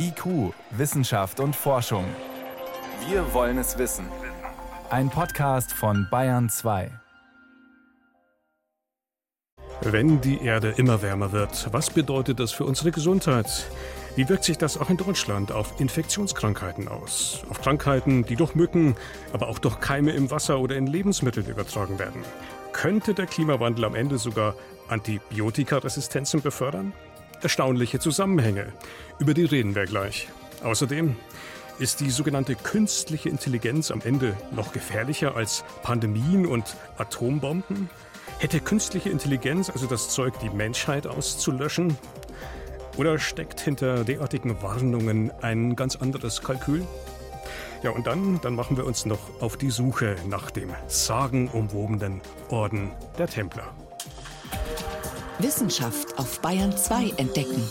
IQ, Wissenschaft und Forschung. Wir wollen es wissen. Ein Podcast von Bayern 2. Wenn die Erde immer wärmer wird, was bedeutet das für unsere Gesundheit? Wie wirkt sich das auch in Deutschland auf Infektionskrankheiten aus? Auf Krankheiten, die durch Mücken, aber auch durch Keime im Wasser oder in Lebensmitteln übertragen werden? Könnte der Klimawandel am Ende sogar Antibiotikaresistenzen befördern? Erstaunliche Zusammenhänge. Über die reden wir gleich. Außerdem ist die sogenannte künstliche Intelligenz am Ende noch gefährlicher als Pandemien und Atombomben? Hätte künstliche Intelligenz also das Zeug, die Menschheit auszulöschen? Oder steckt hinter derartigen Warnungen ein ganz anderes Kalkül? Ja, und dann, dann machen wir uns noch auf die Suche nach dem sagenumwobenen Orden der Templer. Wissenschaft auf Bayern 2 entdecken.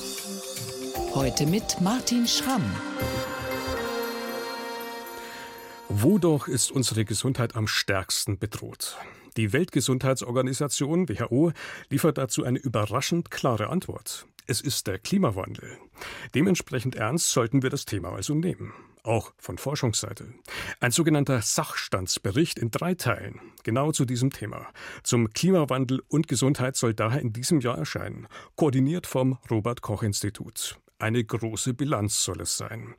Heute mit Martin Schramm. Wodurch ist unsere Gesundheit am stärksten bedroht? Die Weltgesundheitsorganisation WHO liefert dazu eine überraschend klare Antwort. Es ist der Klimawandel. Dementsprechend ernst sollten wir das Thema also nehmen auch von Forschungsseite. Ein sogenannter Sachstandsbericht in drei Teilen, genau zu diesem Thema. Zum Klimawandel und Gesundheit soll daher in diesem Jahr erscheinen, koordiniert vom Robert Koch Institut. Eine große Bilanz soll es sein.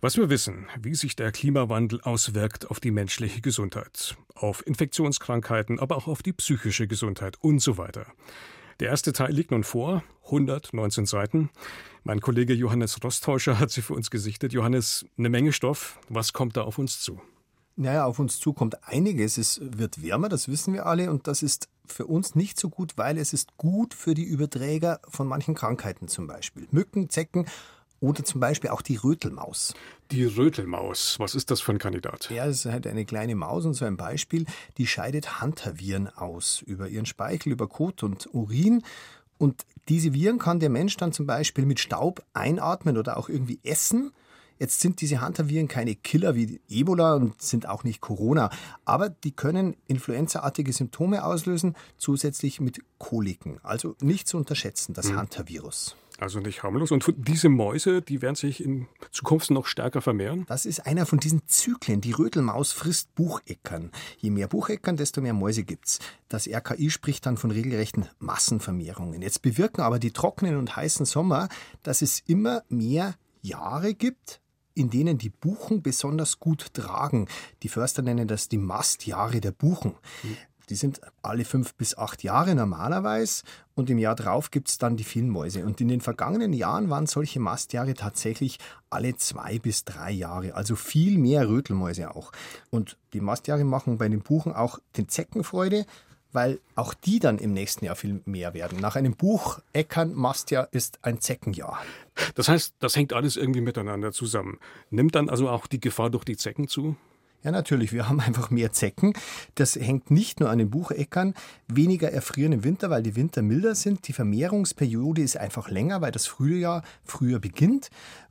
Was wir wissen, wie sich der Klimawandel auswirkt auf die menschliche Gesundheit, auf Infektionskrankheiten, aber auch auf die psychische Gesundheit und so weiter. Der erste Teil liegt nun vor, 119 Seiten. Mein Kollege Johannes Rostäuscher hat sie für uns gesichtet. Johannes, eine Menge Stoff. Was kommt da auf uns zu? Naja, auf uns zu kommt einiges. Es wird wärmer, das wissen wir alle. Und das ist für uns nicht so gut, weil es ist gut für die Überträger von manchen Krankheiten zum Beispiel. Mücken, Zecken oder zum Beispiel auch die Rötelmaus. Die Rötelmaus, was ist das für ein Kandidat? Ja, das ist halt eine kleine Maus und so ein Beispiel, die scheidet Hantaviren aus über ihren Speichel, über Kot und Urin. Und diese Viren kann der Mensch dann zum Beispiel mit Staub einatmen oder auch irgendwie essen. Jetzt sind diese Hunter-Viren keine Killer wie Ebola und sind auch nicht Corona, aber die können influenzaartige Symptome auslösen, zusätzlich mit Koliken. Also nicht zu unterschätzen, das mhm. Hunter-Virus. Also nicht harmlos. Und diese Mäuse, die werden sich in Zukunft noch stärker vermehren? Das ist einer von diesen Zyklen. Die Rötelmaus frisst Bucheckern. Je mehr Bucheckern, desto mehr Mäuse gibt's. Das RKI spricht dann von regelrechten Massenvermehrungen. Jetzt bewirken aber die trockenen und heißen Sommer, dass es immer mehr Jahre gibt, in denen die Buchen besonders gut tragen. Die Förster nennen das die Mastjahre der Buchen. Mhm. Die sind alle fünf bis acht Jahre normalerweise und im Jahr drauf gibt es dann die vielen Mäuse. Und in den vergangenen Jahren waren solche Mastjahre tatsächlich alle zwei bis drei Jahre, also viel mehr Rötelmäuse auch. Und die Mastjahre machen bei den Buchen auch den Zecken Freude, weil auch die dann im nächsten Jahr viel mehr werden. Nach einem Buch Eckern Mastjahr ist ein Zeckenjahr. Das heißt, das hängt alles irgendwie miteinander zusammen. Nimmt dann also auch die Gefahr durch die Zecken zu? Ja, natürlich. Wir haben einfach mehr Zecken. Das hängt nicht nur an den Bucheckern. Weniger erfrieren im Winter, weil die Winter milder sind. Die Vermehrungsperiode ist einfach länger, weil das Frühjahr früher beginnt.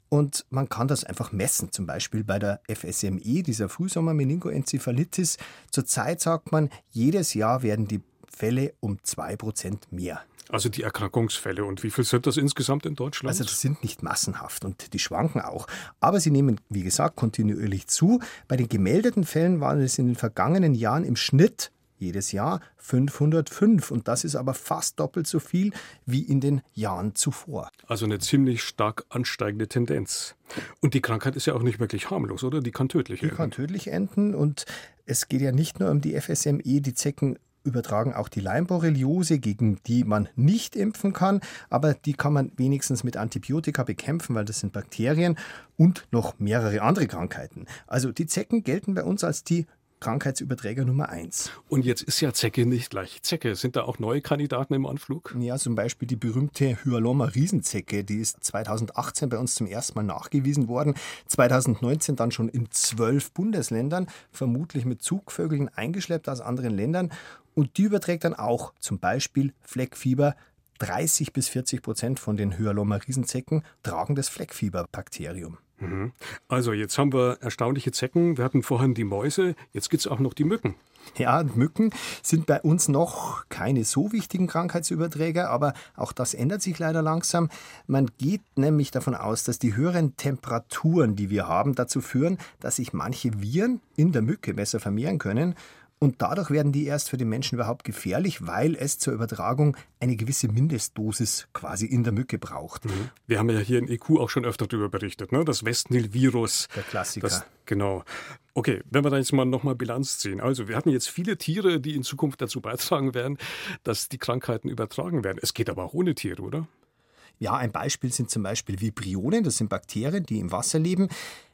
Und man kann das einfach messen, zum Beispiel bei der FSME, dieser Frühsommer-Meningoenzephalitis. Zurzeit sagt man, jedes Jahr werden die Fälle um zwei Prozent mehr. Also die Erkrankungsfälle. Und wie viel sind das insgesamt in Deutschland? Also das sind nicht massenhaft und die schwanken auch. Aber sie nehmen, wie gesagt, kontinuierlich zu. Bei den gemeldeten Fällen waren es in den vergangenen Jahren im Schnitt jedes Jahr 505 und das ist aber fast doppelt so viel wie in den Jahren zuvor. Also eine ziemlich stark ansteigende Tendenz. Und die Krankheit ist ja auch nicht wirklich harmlos, oder? Die kann tödlich enden. Die kann tödlich enden und es geht ja nicht nur um die FSME, die Zecken übertragen auch die Leimborreliose, gegen die man nicht impfen kann, aber die kann man wenigstens mit Antibiotika bekämpfen, weil das sind Bakterien und noch mehrere andere Krankheiten. Also die Zecken gelten bei uns als die Krankheitsüberträger Nummer eins. Und jetzt ist ja Zecke nicht gleich Zecke. Sind da auch neue Kandidaten im Anflug? Ja, zum Beispiel die berühmte Hyaloma Riesenzecke. Die ist 2018 bei uns zum ersten Mal nachgewiesen worden. 2019 dann schon in zwölf Bundesländern, vermutlich mit Zugvögeln eingeschleppt aus anderen Ländern. Und die überträgt dann auch zum Beispiel Fleckfieber, 30 bis 40 Prozent von den Hyalomma-Riesenzecken tragen das Fleckfieberbakterium. Mhm. Also jetzt haben wir erstaunliche Zecken, wir hatten vorhin die Mäuse, jetzt gibt es auch noch die Mücken. Ja, Mücken sind bei uns noch keine so wichtigen Krankheitsüberträger, aber auch das ändert sich leider langsam. Man geht nämlich davon aus, dass die höheren Temperaturen, die wir haben, dazu führen, dass sich manche Viren in der Mücke besser vermehren können und dadurch werden die erst für den Menschen überhaupt gefährlich, weil es zur Übertragung eine gewisse Mindestdosis quasi in der Mücke braucht. Mhm. Wir haben ja hier in EQ auch schon öfter darüber berichtet, ne? das Westnil-Virus. Der Klassiker. Das, genau. Okay, wenn wir da jetzt mal nochmal Bilanz ziehen. Also, wir hatten jetzt viele Tiere, die in Zukunft dazu beitragen werden, dass die Krankheiten übertragen werden. Es geht aber auch ohne Tiere, oder? Ja, ein Beispiel sind zum Beispiel Vibrionen. Das sind Bakterien, die im Wasser leben.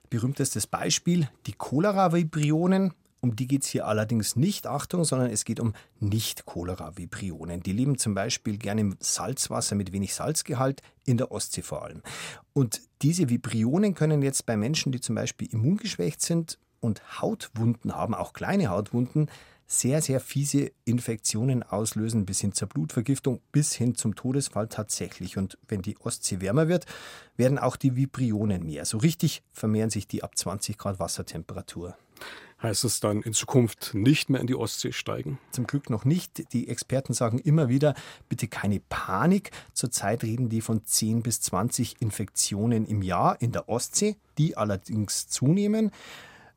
Berühmtestes Beispiel die Cholera-Vibrionen. Um die geht es hier allerdings nicht, Achtung, sondern es geht um Nicht-Cholera-Vibrionen. Die leben zum Beispiel gerne im Salzwasser mit wenig Salzgehalt, in der Ostsee vor allem. Und diese Vibrionen können jetzt bei Menschen, die zum Beispiel immungeschwächt sind und Hautwunden haben, auch kleine Hautwunden, sehr, sehr fiese Infektionen auslösen, bis hin zur Blutvergiftung, bis hin zum Todesfall tatsächlich. Und wenn die Ostsee wärmer wird, werden auch die Vibrionen mehr. So richtig vermehren sich die ab 20 Grad Wassertemperatur. Heißt es dann in Zukunft nicht mehr in die Ostsee steigen? Zum Glück noch nicht. Die Experten sagen immer wieder, bitte keine Panik. Zurzeit reden die von 10 bis 20 Infektionen im Jahr in der Ostsee, die allerdings zunehmen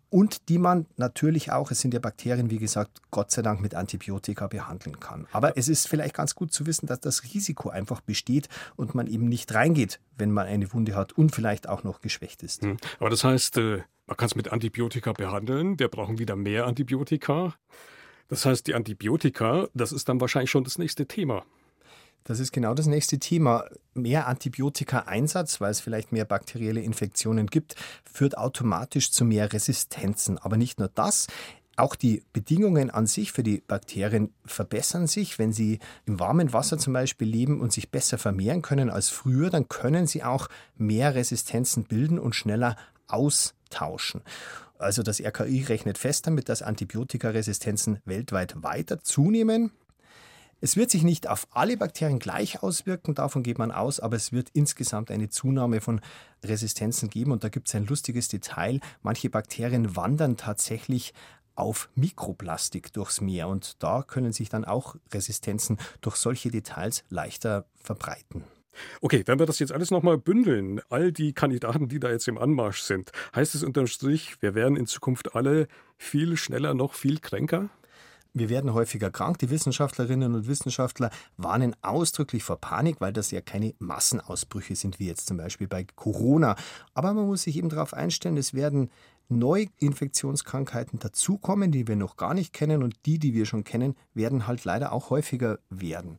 und die man natürlich auch, es sind ja Bakterien, wie gesagt, Gott sei Dank mit Antibiotika behandeln kann. Aber es ist vielleicht ganz gut zu wissen, dass das Risiko einfach besteht und man eben nicht reingeht, wenn man eine Wunde hat und vielleicht auch noch geschwächt ist. Hm. Aber das heißt, äh, man kann es mit Antibiotika behandeln. Wir brauchen wieder mehr Antibiotika. Das heißt, die Antibiotika, das ist dann wahrscheinlich schon das nächste Thema. Das ist genau das nächste Thema. Mehr Antibiotika-Einsatz, weil es vielleicht mehr bakterielle Infektionen gibt, führt automatisch zu mehr Resistenzen. Aber nicht nur das. Auch die Bedingungen an sich für die Bakterien verbessern sich. Wenn sie im warmen Wasser zum Beispiel leben und sich besser vermehren können als früher, dann können sie auch mehr Resistenzen bilden und schneller austauschen. Also das RKI rechnet fest damit, dass Antibiotikaresistenzen weltweit weiter zunehmen. Es wird sich nicht auf alle Bakterien gleich auswirken, davon geht man aus, aber es wird insgesamt eine Zunahme von Resistenzen geben. Und da gibt es ein lustiges Detail. Manche Bakterien wandern tatsächlich auf Mikroplastik durchs Meer und da können sich dann auch Resistenzen durch solche Details leichter verbreiten. Okay, wenn wir das jetzt alles nochmal bündeln, all die Kandidaten, die da jetzt im Anmarsch sind, heißt es unterm Strich, wir werden in Zukunft alle viel schneller noch viel kränker? Wir werden häufiger krank. Die Wissenschaftlerinnen und Wissenschaftler warnen ausdrücklich vor Panik, weil das ja keine Massenausbrüche sind, wie jetzt zum Beispiel bei Corona. Aber man muss sich eben darauf einstellen, es werden neue Infektionskrankheiten dazukommen, die wir noch gar nicht kennen und die, die wir schon kennen, werden halt leider auch häufiger werden.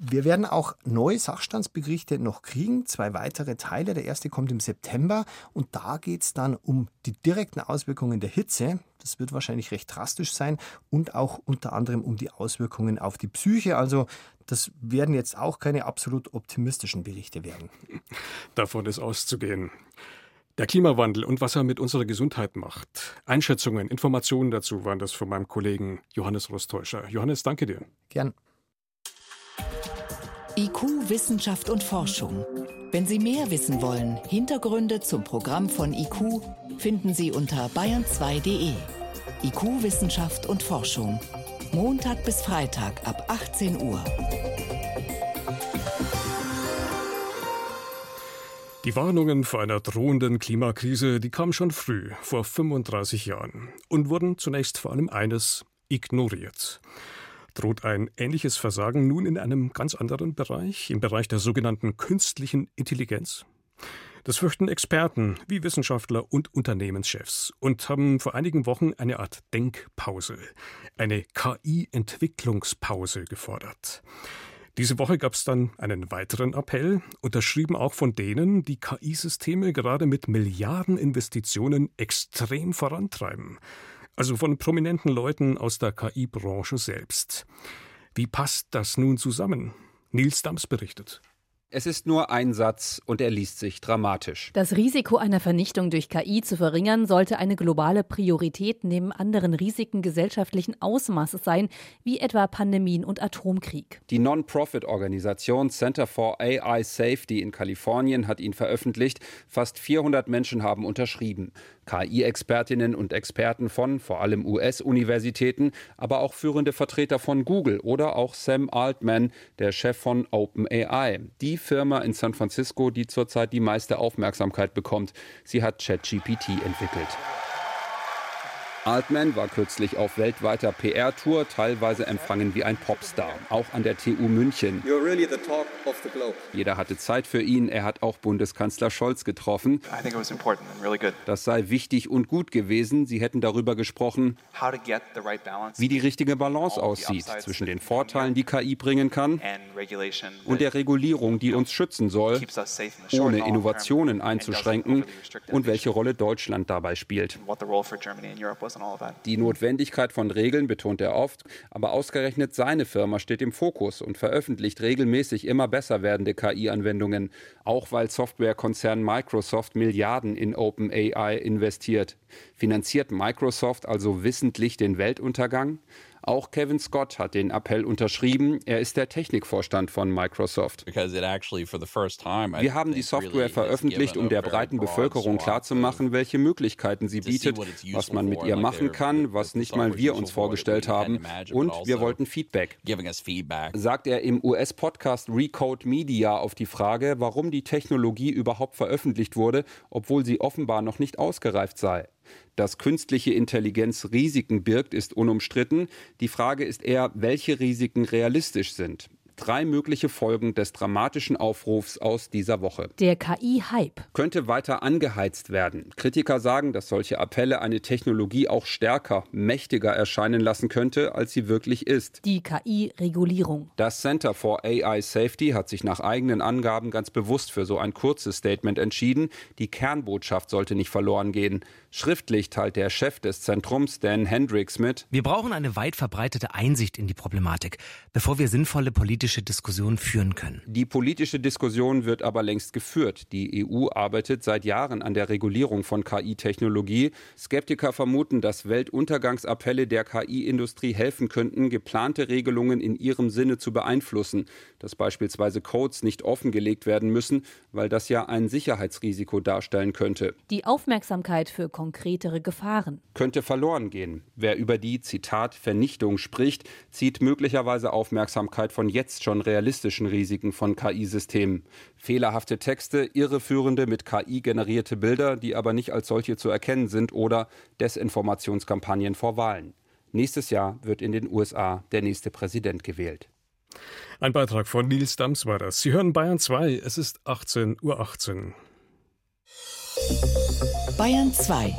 Wir werden auch neue Sachstandsberichte noch kriegen, zwei weitere Teile. Der erste kommt im September und da geht es dann um die direkten Auswirkungen der Hitze. Das wird wahrscheinlich recht drastisch sein und auch unter anderem um die Auswirkungen auf die Psyche. Also das werden jetzt auch keine absolut optimistischen Berichte werden. Davon ist auszugehen. Der Klimawandel und was er mit unserer Gesundheit macht. Einschätzungen, Informationen dazu waren das von meinem Kollegen Johannes Rostäuscher. Johannes, danke dir. Gern. IQ, Wissenschaft und Forschung. Wenn Sie mehr wissen wollen, Hintergründe zum Programm von IQ finden Sie unter bayern2.de. IQ, Wissenschaft und Forschung. Montag bis Freitag ab 18 Uhr. Die Warnungen vor einer drohenden Klimakrise, die kamen schon früh, vor 35 Jahren, und wurden zunächst vor allem eines ignoriert. Droht ein ähnliches Versagen nun in einem ganz anderen Bereich, im Bereich der sogenannten künstlichen Intelligenz? Das fürchten Experten wie Wissenschaftler und Unternehmenschefs und haben vor einigen Wochen eine Art Denkpause, eine KI-Entwicklungspause gefordert. Diese Woche gab es dann einen weiteren Appell, unterschrieben auch von denen, die KI-Systeme gerade mit Milliardeninvestitionen extrem vorantreiben also von prominenten Leuten aus der KI-Branche selbst. Wie passt das nun zusammen? Nils Dams berichtet. Es ist nur ein Satz und er liest sich dramatisch. Das Risiko einer Vernichtung durch KI zu verringern, sollte eine globale Priorität neben anderen Risiken gesellschaftlichen Ausmaßes sein, wie etwa Pandemien und Atomkrieg. Die Non-Profit-Organisation Center for AI Safety in Kalifornien hat ihn veröffentlicht. Fast 400 Menschen haben unterschrieben. KI-Expertinnen und Experten von vor allem US-Universitäten, aber auch führende Vertreter von Google oder auch Sam Altman, der Chef von OpenAI. Die Firma in San Francisco, die zurzeit die meiste Aufmerksamkeit bekommt. Sie hat ChatGPT entwickelt. Altman war kürzlich auf weltweiter PR-Tour, teilweise empfangen wie ein Popstar, auch an der TU München. Really Jeder hatte Zeit für ihn, er hat auch Bundeskanzler Scholz getroffen. Really das sei wichtig und gut gewesen. Sie hätten darüber gesprochen, right wie die richtige Balance aussieht zwischen den Vorteilen, die KI bringen kann, und der Regulierung, die uns schützen soll, ohne Innovationen einzuschränken und welche Rolle Deutschland dabei spielt. Die Notwendigkeit von Regeln betont er oft, aber ausgerechnet seine Firma steht im Fokus und veröffentlicht regelmäßig immer besser werdende KI-Anwendungen, auch weil Softwarekonzern Microsoft Milliarden in OpenAI investiert. Finanziert Microsoft also wissentlich den Weltuntergang? Auch Kevin Scott hat den Appell unterschrieben. Er ist der Technikvorstand von Microsoft. Wir haben die Software veröffentlicht, um der breiten Bevölkerung klarzumachen, welche Möglichkeiten sie bietet, was man mit ihr machen kann, was nicht mal wir uns vorgestellt haben. Und wir also wollten Feedback. Sagt er im US-Podcast Recode Media auf die Frage, warum die Technologie überhaupt veröffentlicht wurde, obwohl sie offenbar noch nicht ausgereift sei. Dass künstliche Intelligenz Risiken birgt, ist unumstritten. Die Frage ist eher, welche Risiken realistisch sind drei mögliche Folgen des dramatischen Aufrufs aus dieser Woche. Der KI-Hype könnte weiter angeheizt werden. Kritiker sagen, dass solche Appelle eine Technologie auch stärker, mächtiger erscheinen lassen könnte, als sie wirklich ist. Die KI-Regulierung. Das Center for AI Safety hat sich nach eigenen Angaben ganz bewusst für so ein kurzes Statement entschieden. Die Kernbotschaft sollte nicht verloren gehen. Schriftlich teilt der Chef des Zentrums, Dan Hendricks, mit. Wir brauchen eine weit verbreitete Einsicht in die Problematik, bevor wir sinnvolle politische politische Diskussion führen können. Die politische Diskussion wird aber längst geführt. Die EU arbeitet seit Jahren an der Regulierung von KI-Technologie. Skeptiker vermuten, dass Weltuntergangsappelle der KI-Industrie helfen könnten, geplante Regelungen in ihrem Sinne zu beeinflussen, dass beispielsweise Codes nicht offengelegt werden müssen, weil das ja ein Sicherheitsrisiko darstellen könnte. Die Aufmerksamkeit für konkretere Gefahren könnte verloren gehen. Wer über die Zitat Vernichtung spricht, zieht möglicherweise Aufmerksamkeit von jetzt jetzt schon realistischen Risiken von KI-Systemen. Fehlerhafte Texte, irreführende mit KI generierte Bilder, die aber nicht als solche zu erkennen sind oder Desinformationskampagnen vor Wahlen. Nächstes Jahr wird in den USA der nächste Präsident gewählt. Ein Beitrag von Nils Dams war das. Sie hören Bayern 2, es ist 18.18 Uhr. 18. Bayern 2.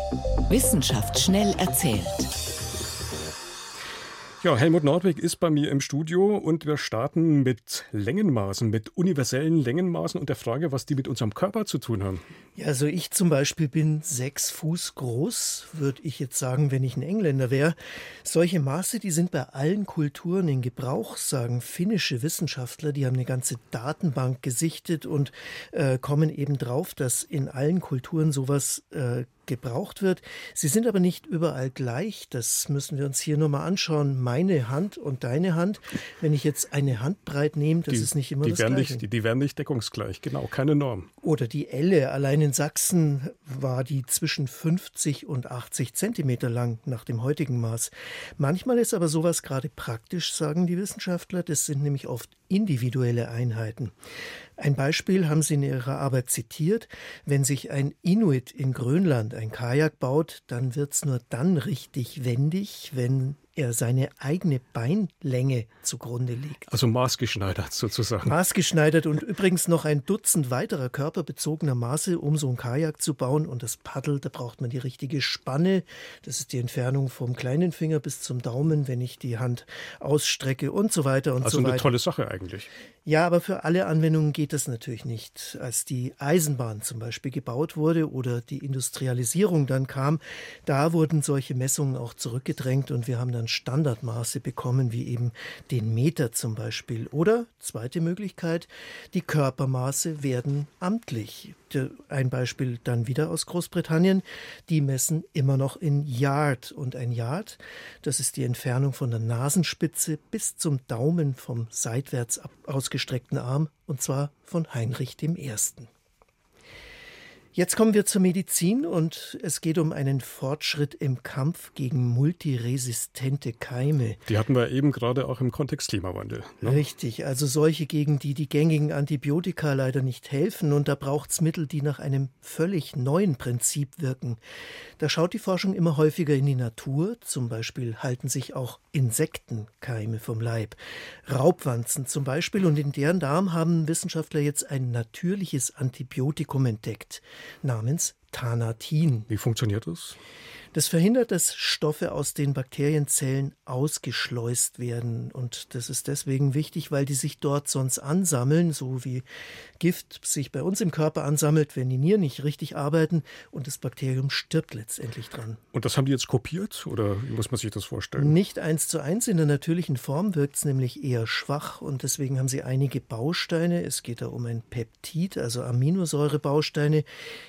Wissenschaft schnell erzählt. Ja, Helmut Nordwig ist bei mir im Studio und wir starten mit Längenmaßen, mit universellen Längenmaßen und der Frage, was die mit unserem Körper zu tun haben. Ja, also ich zum Beispiel bin sechs Fuß groß, würde ich jetzt sagen, wenn ich ein Engländer wäre. Solche Maße, die sind bei allen Kulturen in Gebrauch, sagen finnische Wissenschaftler. Die haben eine ganze Datenbank gesichtet und äh, kommen eben drauf, dass in allen Kulturen sowas äh, gebraucht wird. Sie sind aber nicht überall gleich. Das müssen wir uns hier nur mal anschauen. Meine Hand und deine Hand. Wenn ich jetzt eine Handbreit nehme, das die, ist nicht immer die das werden Gleiche. Nicht, die, die werden nicht deckungsgleich, genau, keine Norm. Oder die Elle. Allein in Sachsen war die zwischen 50 und 80 Zentimeter lang nach dem heutigen Maß. Manchmal ist aber sowas gerade praktisch, sagen die Wissenschaftler. Das sind nämlich oft individuelle Einheiten. Ein Beispiel haben Sie in Ihrer Arbeit zitiert. Wenn sich ein Inuit in Grönland ein Kajak baut, dann wird es nur dann richtig wendig, wenn er seine eigene Beinlänge zugrunde legt. Also maßgeschneidert sozusagen. Maßgeschneidert und übrigens noch ein Dutzend weiterer körperbezogener Maße, um so ein Kajak zu bauen. Und das Paddel, da braucht man die richtige Spanne. Das ist die Entfernung vom kleinen Finger bis zum Daumen, wenn ich die Hand ausstrecke und so weiter und also so weiter. Also eine tolle Sache eigentlich. Ja, aber für alle Anwendungen geht das natürlich nicht. Als die Eisenbahn zum Beispiel gebaut wurde oder die Industrialisierung dann kam, da wurden solche Messungen auch zurückgedrängt und wir haben dann Standardmaße bekommen, wie eben den Meter zum Beispiel. Oder, zweite Möglichkeit, die Körpermaße werden amtlich. Ein Beispiel dann wieder aus Großbritannien. Die messen immer noch in Yard. Und ein Yard, das ist die Entfernung von der Nasenspitze bis zum Daumen vom seitwärts ausgestreckten Arm, und zwar von Heinrich I. Jetzt kommen wir zur Medizin und es geht um einen Fortschritt im Kampf gegen multiresistente Keime. Die hatten wir eben gerade auch im Kontext Klimawandel. Ne? Richtig, also solche, gegen die die gängigen Antibiotika leider nicht helfen und da braucht es Mittel, die nach einem völlig neuen Prinzip wirken. Da schaut die Forschung immer häufiger in die Natur, zum Beispiel halten sich auch Insektenkeime vom Leib, Raubwanzen zum Beispiel und in deren Darm haben Wissenschaftler jetzt ein natürliches Antibiotikum entdeckt namens Thanatin. Wie funktioniert das? Das verhindert, dass Stoffe aus den Bakterienzellen ausgeschleust werden. Und das ist deswegen wichtig, weil die sich dort sonst ansammeln, so wie Gift sich bei uns im Körper ansammelt, wenn die Nieren nicht richtig arbeiten und das Bakterium stirbt letztendlich dran. Und das haben die jetzt kopiert oder wie muss man sich das vorstellen? Nicht eins zu eins. In der natürlichen Form wirkt es nämlich eher schwach und deswegen haben sie einige Bausteine. Es geht da um ein Peptid, also Aminosäurebausteine,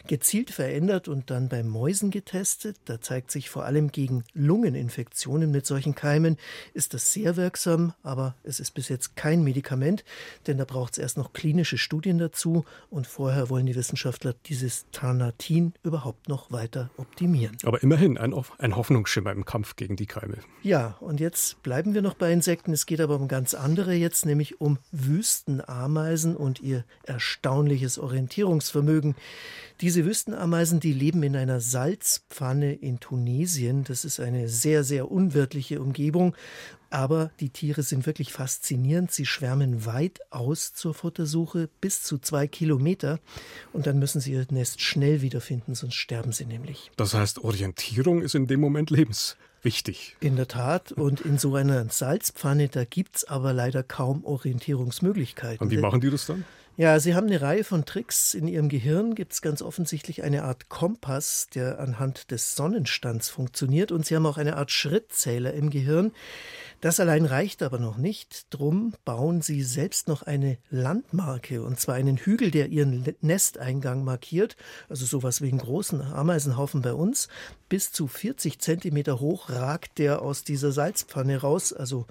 gezielt verändert und dann bei Mäusen getestet. Da zeigt sich vor allem gegen Lungeninfektionen mit solchen Keimen ist das sehr wirksam, aber es ist bis jetzt kein Medikament, denn da braucht es erst noch klinische Studien dazu und vorher wollen die Wissenschaftler dieses Tarnatin überhaupt noch weiter optimieren. Aber immerhin ein, ein Hoffnungsschimmer im Kampf gegen die Keime. Ja, und jetzt bleiben wir noch bei Insekten. Es geht aber um ganz andere jetzt, nämlich um Wüstenameisen und ihr erstaunliches Orientierungsvermögen. Diese Wüstenameisen, die leben in einer Salzpfanne in Tunesien. Das ist eine sehr, sehr unwirtliche Umgebung. Aber die Tiere sind wirklich faszinierend. Sie schwärmen weit aus zur Futtersuche, bis zu zwei Kilometer. Und dann müssen sie ihr Nest schnell wiederfinden, sonst sterben sie nämlich. Das heißt, Orientierung ist in dem Moment lebenswichtig. In der Tat. Und in so einer Salzpfanne, da gibt es aber leider kaum Orientierungsmöglichkeiten. Und wie machen die das dann? Ja, Sie haben eine Reihe von Tricks. In Ihrem Gehirn gibt es ganz offensichtlich eine Art Kompass, der anhand des Sonnenstands funktioniert. Und Sie haben auch eine Art Schrittzähler im Gehirn. Das allein reicht aber noch nicht. Drum bauen sie selbst noch eine Landmarke, und zwar einen Hügel, der ihren Nesteingang markiert, also sowas wie einen großen Ameisenhaufen bei uns. Bis zu 40 Zentimeter hoch ragt der aus dieser Salzpfanne raus. Also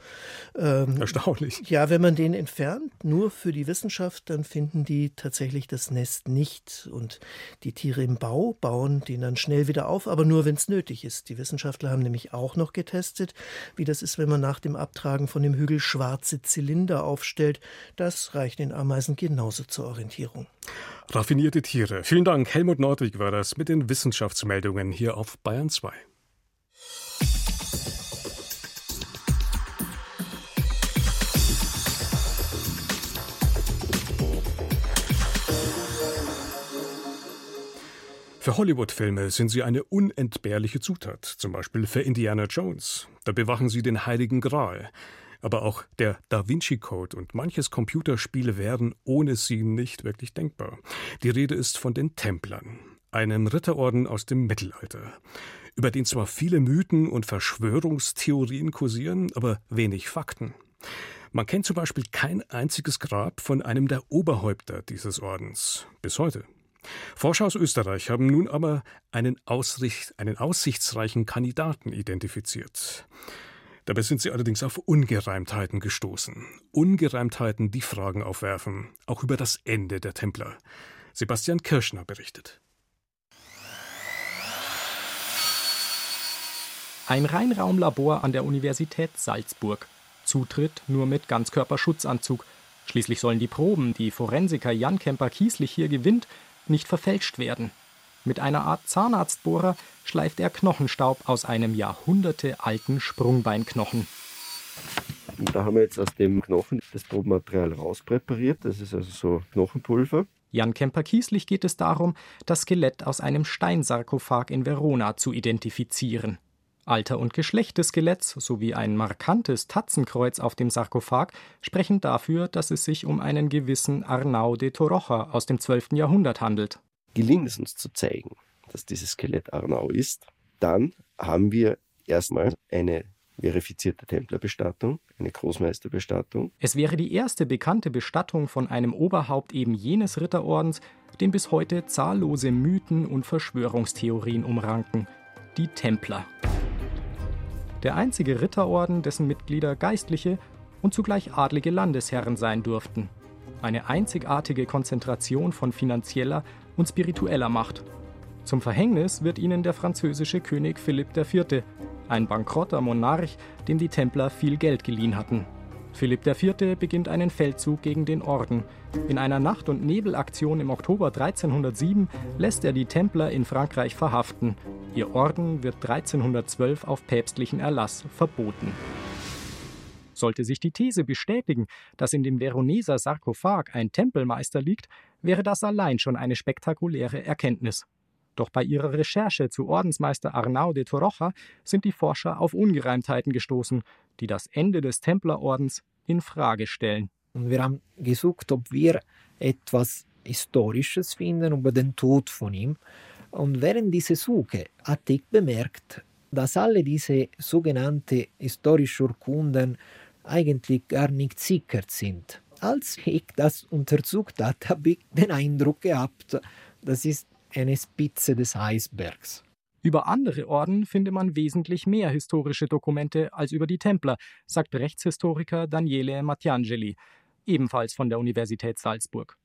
ähm, erstaunlich. Ja, wenn man den entfernt, nur für die Wissenschaft, dann finden die tatsächlich das Nest nicht. Und die Tiere im Bau bauen den dann schnell wieder auf, aber nur wenn es nötig ist. Die Wissenschaftler haben nämlich auch noch getestet, wie das ist, wenn man nach nach dem Abtragen von dem Hügel schwarze Zylinder aufstellt. Das reicht den Ameisen genauso zur Orientierung. Raffinierte Tiere. Vielen Dank. Helmut Nordwig war das mit den Wissenschaftsmeldungen hier auf Bayern 2. Für Hollywood-Filme sind sie eine unentbehrliche Zutat, zum Beispiel für Indiana Jones. Da bewachen sie den Heiligen Gral. Aber auch der Da Vinci Code und manches Computerspiel wären ohne sie nicht wirklich denkbar. Die Rede ist von den Templern, einem Ritterorden aus dem Mittelalter, über den zwar viele Mythen und Verschwörungstheorien kursieren, aber wenig Fakten. Man kennt zum Beispiel kein einziges Grab von einem der Oberhäupter dieses Ordens. Bis heute. Forscher aus Österreich haben nun aber einen, Ausricht, einen aussichtsreichen Kandidaten identifiziert. Dabei sind sie allerdings auf Ungereimtheiten gestoßen. Ungereimtheiten, die Fragen aufwerfen, auch über das Ende der Templer. Sebastian Kirschner berichtet. Ein Reinraumlabor an der Universität Salzburg. Zutritt nur mit Ganzkörperschutzanzug. Schließlich sollen die Proben, die Forensiker Jan Kemper-Kieslich hier gewinnt, nicht verfälscht werden. Mit einer Art Zahnarztbohrer schleift er Knochenstaub aus einem jahrhundertealten Sprungbeinknochen. Da haben wir jetzt aus dem Knochen das Probenmaterial rauspräpariert. Das ist also so Knochenpulver. Jan Kemper-Kieslich geht es darum, das Skelett aus einem Steinsarkophag in Verona zu identifizieren. Alter und Geschlecht des Skeletts sowie ein markantes Tatzenkreuz auf dem Sarkophag sprechen dafür, dass es sich um einen gewissen Arnau de Torocha aus dem 12. Jahrhundert handelt. Gelingt es uns zu zeigen, dass dieses Skelett Arnau ist, dann haben wir erstmal eine verifizierte Templerbestattung, eine Großmeisterbestattung. Es wäre die erste bekannte Bestattung von einem Oberhaupt eben jenes Ritterordens, den bis heute zahllose Mythen und Verschwörungstheorien umranken, die Templer. Der einzige Ritterorden, dessen Mitglieder Geistliche und zugleich adlige Landesherren sein durften. Eine einzigartige Konzentration von finanzieller und spiritueller Macht. Zum Verhängnis wird ihnen der französische König Philipp IV., ein bankrotter Monarch, dem die Templer viel Geld geliehen hatten. Philipp IV. beginnt einen Feldzug gegen den Orden. In einer Nacht- und Nebelaktion im Oktober 1307 lässt er die Templer in Frankreich verhaften. Ihr Orden wird 1312 auf päpstlichen Erlass verboten. Sollte sich die These bestätigen, dass in dem Veroneser Sarkophag ein Tempelmeister liegt, wäre das allein schon eine spektakuläre Erkenntnis. Doch bei ihrer Recherche zu Ordensmeister Arnau de Torocha sind die Forscher auf Ungereimtheiten gestoßen, die das Ende des Templerordens in Frage stellen. Und wir haben gesucht, ob wir etwas Historisches finden über den Tod von ihm. Und während dieser Suche hatte ich bemerkt, dass alle diese sogenannten historischen Urkunden eigentlich gar nicht sicher sind. Als ich das untersucht habe, habe ich den Eindruck gehabt, das ist eine Spitze des Eisbergs. Über andere Orden finde man wesentlich mehr historische Dokumente als über die Templer, sagt Rechtshistoriker Daniele Mattiangeli, ebenfalls von der Universität Salzburg.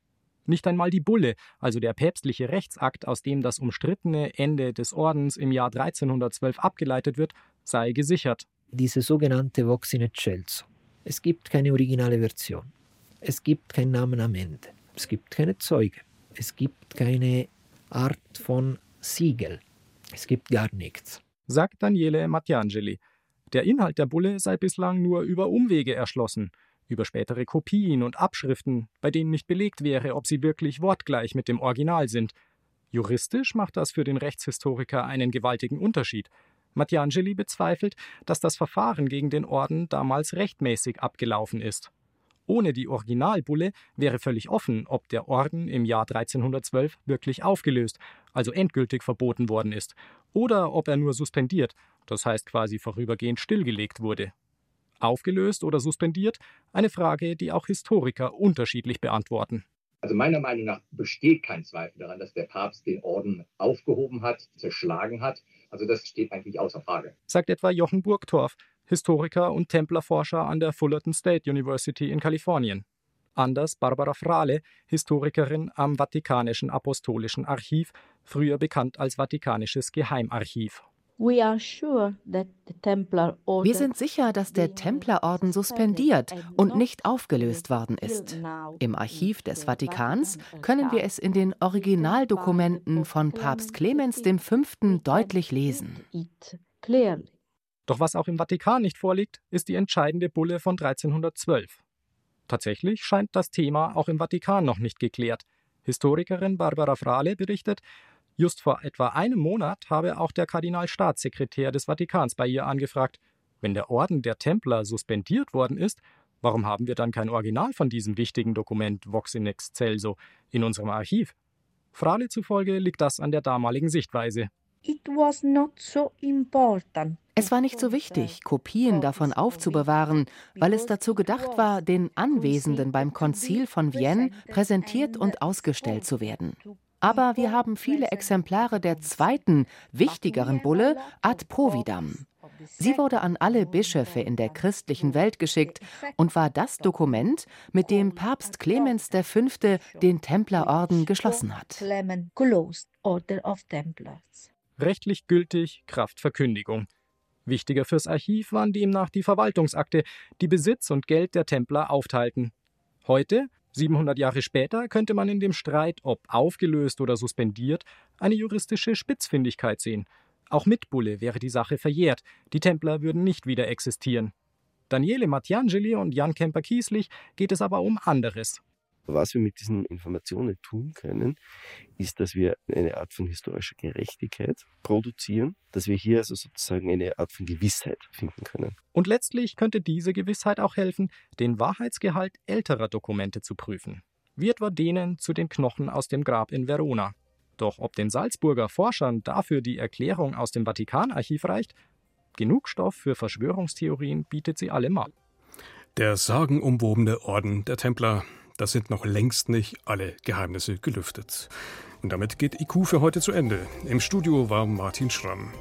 Nicht einmal die Bulle, also der päpstliche Rechtsakt, aus dem das umstrittene Ende des Ordens im Jahr 1312 abgeleitet wird, sei gesichert. Diese sogenannte Vox in Excelso. Es gibt keine originale Version. Es gibt keinen Namen am Ende. Es gibt keine Zeuge. Es gibt keine Art von Siegel. Es gibt gar nichts. Sagt Daniele Mattiangeli. Der Inhalt der Bulle sei bislang nur über Umwege erschlossen, über spätere Kopien und Abschriften, bei denen nicht belegt wäre, ob sie wirklich wortgleich mit dem Original sind. Juristisch macht das für den Rechtshistoriker einen gewaltigen Unterschied. Mattiangeli bezweifelt, dass das Verfahren gegen den Orden damals rechtmäßig abgelaufen ist. Ohne die Originalbulle wäre völlig offen, ob der Orden im Jahr 1312 wirklich aufgelöst, also endgültig verboten worden ist, oder ob er nur suspendiert, das heißt quasi vorübergehend stillgelegt wurde. Aufgelöst oder suspendiert? Eine Frage, die auch Historiker unterschiedlich beantworten. Also meiner Meinung nach besteht kein Zweifel daran, dass der Papst den Orden aufgehoben hat, zerschlagen hat. Also das steht eigentlich außer Frage. Sagt etwa Jochen Burgtorf, Historiker und Templerforscher an der Fullerton State University in Kalifornien. Anders Barbara Frale, Historikerin am Vatikanischen Apostolischen Archiv, früher bekannt als Vatikanisches Geheimarchiv. Wir sind sicher, dass der Templerorden suspendiert und nicht aufgelöst worden ist. Im Archiv des Vatikans können wir es in den Originaldokumenten von Papst Clemens V. deutlich lesen. Doch was auch im Vatikan nicht vorliegt, ist die entscheidende Bulle von 1312. Tatsächlich scheint das Thema auch im Vatikan noch nicht geklärt. Historikerin Barbara Frale berichtet, just vor etwa einem Monat habe auch der Kardinalstaatssekretär des Vatikans bei ihr angefragt, wenn der Orden der Templer suspendiert worden ist, warum haben wir dann kein Original von diesem wichtigen Dokument Vox in Excelso in unserem Archiv? Frale zufolge liegt das an der damaligen Sichtweise. Es war nicht so wichtig, Kopien davon aufzubewahren, weil es dazu gedacht war, den Anwesenden beim Konzil von Vienne präsentiert und ausgestellt zu werden. Aber wir haben viele Exemplare der zweiten, wichtigeren Bulle ad providam. Sie wurde an alle Bischöfe in der christlichen Welt geschickt und war das Dokument, mit dem Papst Clemens V. den Templerorden geschlossen hat. Rechtlich gültig, Kraftverkündigung. Wichtiger fürs Archiv waren demnach die Verwaltungsakte, die Besitz und Geld der Templer aufteilten. Heute, 700 Jahre später, könnte man in dem Streit, ob aufgelöst oder suspendiert, eine juristische Spitzfindigkeit sehen. Auch mit Bulle wäre die Sache verjährt, die Templer würden nicht wieder existieren. Daniele Mattiangeli und Jan Kemper-Kieslich geht es aber um anderes. Was wir mit diesen Informationen tun können, ist, dass wir eine Art von historischer Gerechtigkeit produzieren, dass wir hier also sozusagen eine Art von Gewissheit finden können. Und letztlich könnte diese Gewissheit auch helfen, den Wahrheitsgehalt älterer Dokumente zu prüfen, wie etwa denen zu den Knochen aus dem Grab in Verona. Doch ob den Salzburger Forschern dafür die Erklärung aus dem Vatikanarchiv reicht, Genug Stoff für Verschwörungstheorien bietet sie allemal. Der sagenumwobene Orden der Templer. Da sind noch längst nicht alle Geheimnisse gelüftet. Und damit geht IQ für heute zu Ende. Im Studio war Martin Schramm.